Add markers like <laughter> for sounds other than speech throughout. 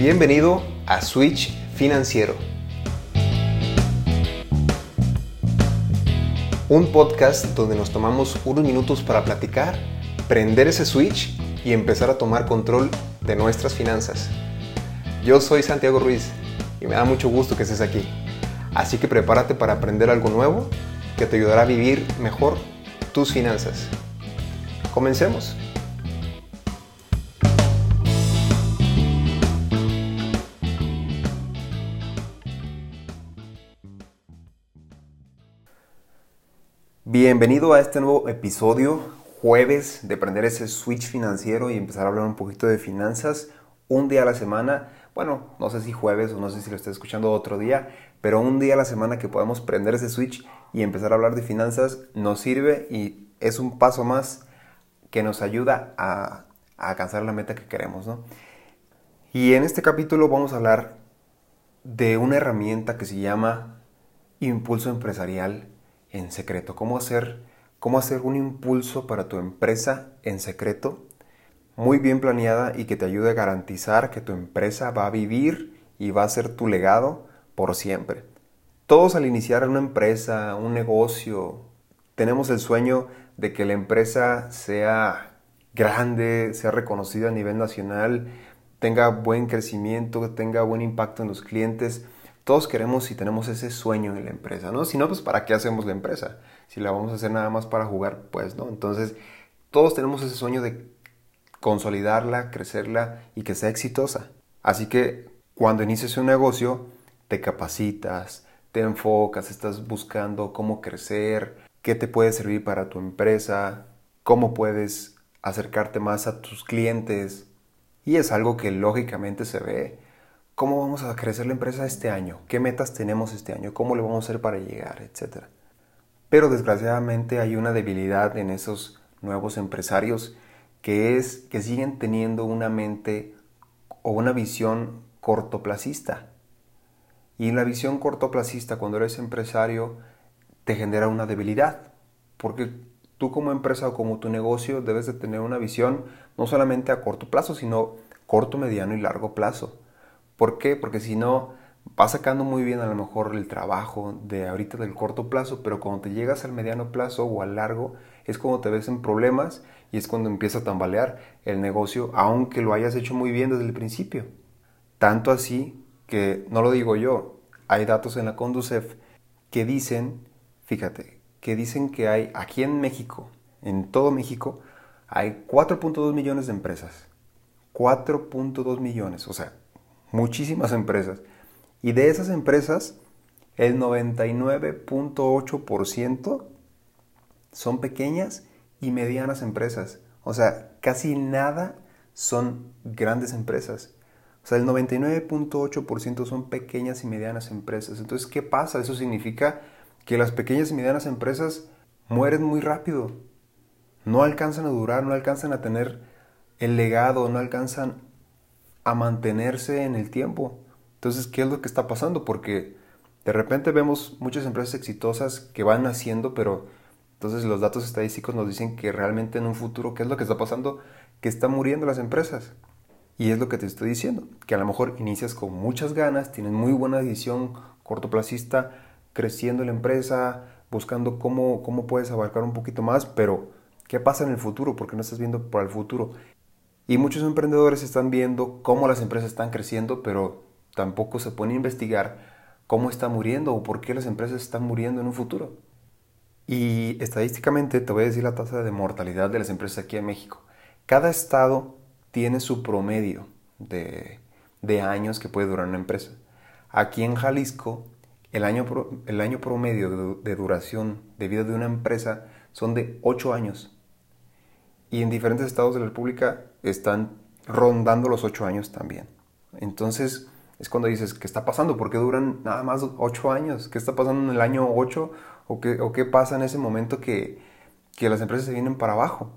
Bienvenido a Switch Financiero. Un podcast donde nos tomamos unos minutos para platicar, prender ese switch y empezar a tomar control de nuestras finanzas. Yo soy Santiago Ruiz y me da mucho gusto que estés aquí. Así que prepárate para aprender algo nuevo que te ayudará a vivir mejor tus finanzas. Comencemos. Bienvenido a este nuevo episodio, jueves, de prender ese switch financiero y empezar a hablar un poquito de finanzas un día a la semana. Bueno, no sé si jueves o no sé si lo estés escuchando otro día, pero un día a la semana que podamos prender ese switch y empezar a hablar de finanzas nos sirve y es un paso más que nos ayuda a, alcanzar la meta que queremos, ¿no? Y en este capítulo vamos a hablar de una herramienta que se llama impulso empresarial en secreto. ¿Cómo hacer, cómo hacer un impulso para tu empresa en secreto? Muy bien planeada y que te ayude a garantizar que tu empresa va a vivir y va a ser tu legado por siempre. Todos al iniciar una empresa, un negocio, tenemos el sueño de que la empresa sea grande, sea reconocida a nivel nacional, tenga buen crecimiento, tenga buen impacto en los clientes. Todos queremos y tenemos ese sueño en la empresa, ¿no? Si no, pues ¿para qué hacemos la empresa? Si la vamos a hacer nada más para jugar, pues no. Entonces, todos tenemos ese sueño de consolidarla, crecerla y que sea exitosa. Así que cuando inicias un negocio, te capacitas, te enfocas, estás buscando cómo crecer, qué te puede servir para tu empresa, cómo puedes acercarte más a tus clientes. Y es algo que lógicamente se ve. ¿Cómo vamos a crecer la empresa este año? ¿Qué metas tenemos este año? ¿Cómo le vamos a hacer para llegar? Etcétera. Pero desgraciadamente hay una debilidad en esos nuevos empresarios que es que siguen teniendo una mente o una visión cortoplacista. Y la visión cortoplacista, cuando eres empresario, te genera una debilidad. Porque tú como empresa o como tu negocio debes de tener una visión no solamente a corto plazo, sino corto, mediano y largo plazo. ¿Por qué? Porque si no, vas sacando muy bien a lo mejor el trabajo de ahorita del corto plazo, pero cuando te llegas al mediano plazo o al largo, es cuando te ves en problemas y es cuando empieza a tambalear el negocio, aunque lo hayas hecho muy bien desde el principio. Tanto así que, no lo digo yo, hay datos en la Conducef que dicen, fíjate, que dicen que hay aquí en México, en todo México, hay 4.2 millones de empresas. 4.2 millones, o sea, muchísimas empresas. Y de esas empresas, el 99.8% son pequeñas y medianas empresas. O sea, casi nada son grandes empresas. O sea, el 99.8% son pequeñas y medianas empresas. Entonces, ¿qué pasa? Eso significa que las pequeñas y medianas empresas mueren muy rápido. No alcanzan a durar, no alcanzan a tener el legado, no alcanzan a mantenerse en el tiempo. Entonces, ¿qué es lo que está pasando? Porque de repente vemos muchas empresas exitosas que van naciendo, pero entonces los datos estadísticos nos dicen que realmente en un futuro, ¿qué es lo que está pasando? Que están muriendo las empresas. Y es lo que te estoy diciendo, que a lo mejor inicias con muchas ganas, tienes muy buena visión cortoplacista, creciendo la empresa, buscando cómo, cómo puedes abarcar un poquito más, pero ¿qué pasa en el futuro? Porque no estás viendo para el futuro. Y muchos emprendedores están viendo cómo las empresas están creciendo, pero tampoco se pueden investigar cómo está muriendo o por qué las empresas están muriendo en un futuro. Y estadísticamente te voy a decir la tasa de mortalidad de las empresas aquí en México. Cada estado tiene su promedio de, años que puede durar una empresa. Aquí en Jalisco, el año, el año promedio de, duración de vida de una empresa son de 8 años. Y en diferentes estados de la República están rondando los 8 años también. Entonces es cuando dices, ¿qué está pasando? ¿Por qué duran nada más 8 años? ¿Qué está pasando en el año 8? ¿O qué, o qué pasa en ese momento que, que las empresas se vienen para abajo?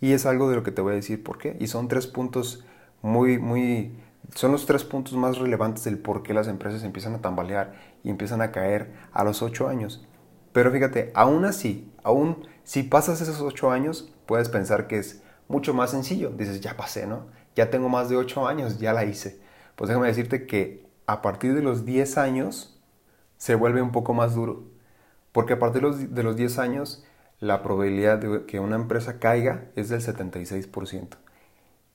Y es algo de lo que te voy a decir por qué. Y son tres puntos muy, muy, son los tres puntos más relevantes del por qué las empresas empiezan a tambalear y empiezan a caer a los ocho años. Pero fíjate, aún así, aún si pasas esos ocho años, puedes pensar que es mucho más sencillo. Dices, ya pasé, ¿no? Ya tengo más de ocho años, ya la hice. pues déjame decirte que a partir de los 10 años se vuelve un poco más duro. Porque a partir de los 10 años la probabilidad de que una empresa caiga es del 76%.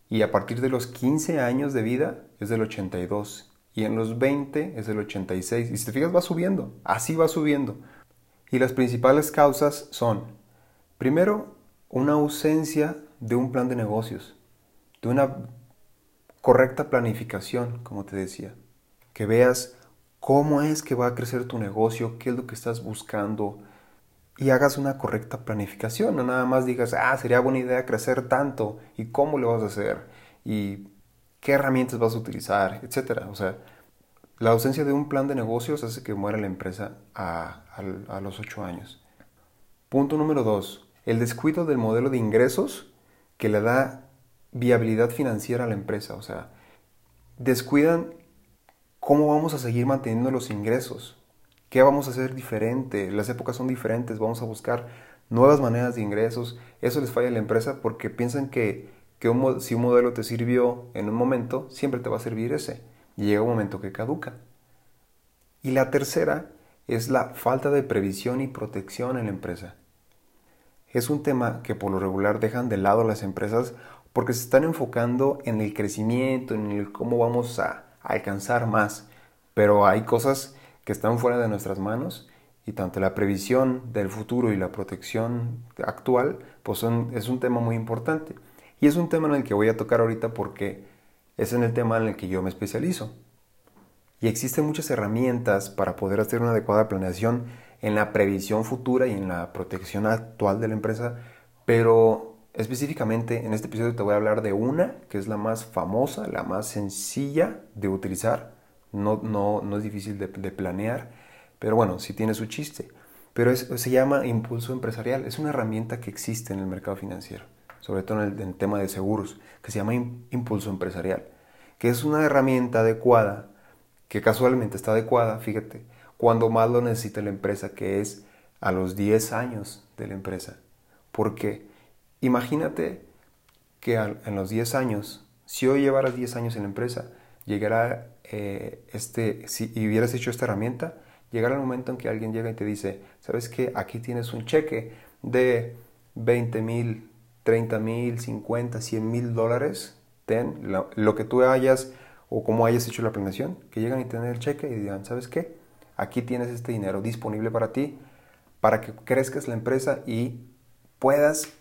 Y a partir de los 15 años de vida es del 82%. Y en los 20 es del 86%. Y si te fijas va subiendo. Así va subiendo. Y las principales causas son, primero, una ausencia de un plan de negocios. De una correcta planificación, como te decía. Que veas cómo es que va a crecer tu negocio, qué es lo que estás buscando, y hagas una correcta planificación. No nada más digas, ah, sería buena idea crecer tanto y cómo lo vas a hacer y qué herramientas vas a utilizar, etcétera. O sea, la ausencia de un plan de negocios hace que muera la empresa a, los ocho años. Punto número dos, el descuido del modelo de ingresos que le da viabilidad financiera a la empresa. O sea, descuidan cómo vamos a seguir manteniendo los ingresos. ¿Qué vamos a hacer diferente? Las épocas son diferentes, vamos a buscar nuevas maneras de ingresos. Eso les falla a la empresa porque piensan que, si un modelo te sirvió en un momento, siempre te va a servir ese. Y llega un momento que caduca. Y la tercera es la falta de previsión y protección en la empresa. Es un tema que por lo regular dejan de lado las empresas porque se están enfocando en el crecimiento, en el cómo vamos a alcanzar más. Pero hay cosas que están fuera de nuestras manos y tanto la previsión del futuro y la protección actual pues es un tema muy importante. Y es un tema en el que voy a tocar ahorita porque es en el tema en el que yo me especializo. Y existen muchas herramientas para poder hacer una adecuada planeación en la previsión futura y en la protección actual de la empresa, pero específicamente en este episodio te voy a hablar de una que es la más famosa, la más sencilla de utilizar no, no, no es difícil de, planear, pero bueno, sí tiene su chiste. Pero se llama impulso empresarial, es una herramienta que existe en el mercado financiero, sobre todo en el, tema de seguros, que se llama impulso empresarial, que es una herramienta adecuada, que casualmente está adecuada, fíjate, cuando más lo necesita la empresa, que es a los 10 años de la empresa. Porque imagínate que en los 10 años, si hoy llevaras 10 años en la empresa, llegará eh, este, si hubieras hecho esta herramienta, llegará el momento en que alguien llega y te dice, ¿sabes qué? Aquí tienes un cheque de 20 mil, 30 mil, 50, 100 mil dólares, ten lo, que tú hayas o como hayas hecho la planeación, que llegan y tengan el cheque y digan, ¿sabes qué? Aquí tienes este dinero disponible para ti, para que crezcas la empresa y puedas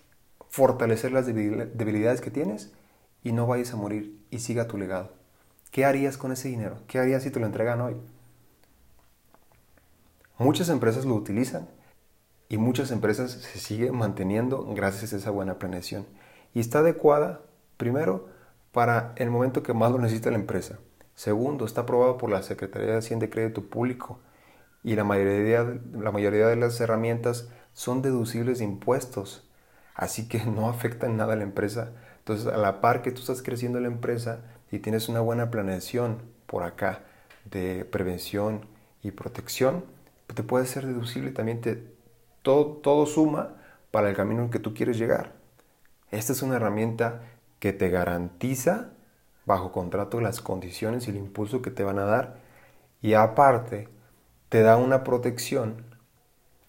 fortalecer las debilidades que tienes y no vayas a morir y siga tu legado. ¿Qué harías con ese dinero? ¿Qué harías si te lo entregan hoy? Muchas empresas lo utilizan y muchas empresas se siguen manteniendo gracias a esa buena planeación. Y está adecuada, primero, para el momento que más lo necesita la empresa. Segundo, está aprobado por la Secretaría de Hacienda y Crédito Público y la mayoría, de las herramientas son deducibles de impuestos, así que <laughs> no afecta en nada a la empresa. Entonces, a la par que tú estás creciendo la empresa, y tienes una buena planeación por acá de prevención y protección, te puede ser deducible también todo, todo suma para el camino en que tú quieres llegar. Esta es una herramienta que te garantiza bajo contrato las condiciones y el impulso que te van a dar y aparte te da una protección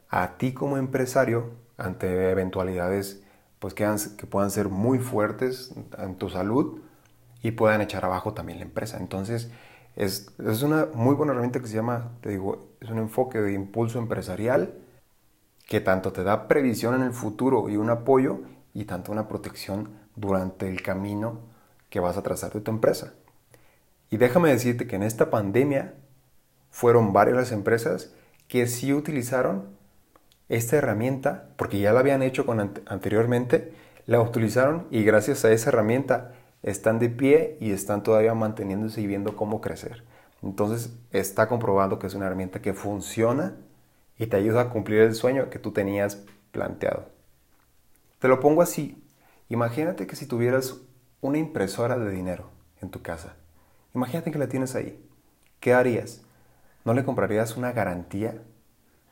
a ti como empresario ante eventualidades pues que, que puedan ser muy fuertes en tu salud y puedan echar abajo también la empresa. Entonces, es, es, una muy buena herramienta que se llama, te digo, es un enfoque de impulso empresarial que tanto te da previsión en el futuro y un apoyo y tanto una protección durante el camino que vas a trazar de tu empresa. Y déjame decirte que en esta pandemia fueron varias las empresas que sí utilizaron esta herramienta, porque ya la habían hecho con anteriormente, la utilizaron y gracias a esa herramienta están de pie y están todavía manteniéndose y viendo cómo crecer. Entonces está comprobado que es una herramienta que funciona y te ayuda a cumplir el sueño que tú tenías planteado. Te lo pongo así. Imagínate que si tuvieras una impresora de dinero en tu casa. Imagínate que la tienes ahí. ¿Qué harías? ¿No le comprarías una garantía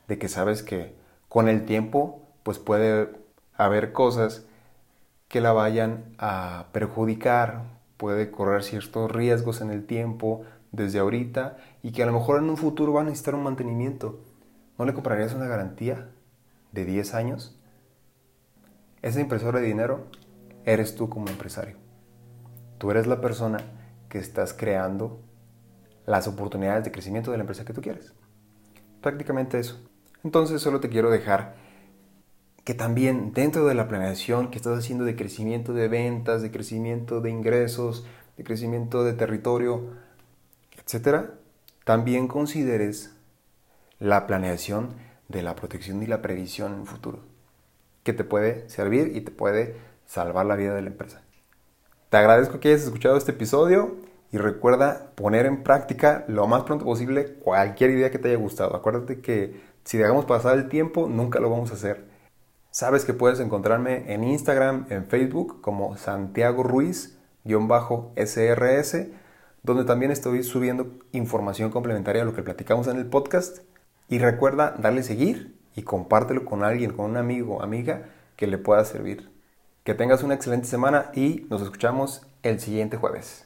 de que sabes que con el tiempo pues puede haber cosas que la vayan a perjudicar puede correr ciertos riesgos en el tiempo desde ahorita y que a lo mejor en un futuro va a necesitar un mantenimiento. ¿No le comprarías una garantía de 10 años? Esa impresora de dinero eres tú como empresario. Tú eres la persona que estás creando las oportunidades de crecimiento de la empresa que tú quieres. Prácticamente eso. Entonces solo te quiero dejar que también dentro de la planeación que estás haciendo de crecimiento de ventas, de crecimiento de ingresos, de crecimiento de territorio, etcétera, también consideres la planeación de la protección y la previsión en el futuro, que te puede servir y te puede salvar la vida de la empresa. Te agradezco que hayas escuchado este episodio y recuerda poner en práctica lo más pronto posible cualquier idea que te haya gustado. Acuérdate que si dejamos pasar el tiempo, nunca lo vamos a hacer. Sabes que puedes encontrarme en Instagram, en Facebook como Santiago Ruiz-SRS, donde también estoy subiendo información complementaria a lo que platicamos en el podcast. Y recuerda darle seguir y compártelo con alguien, con un amigo amiga que le pueda servir. Que tengas una excelente semana y nos escuchamos el siguiente jueves.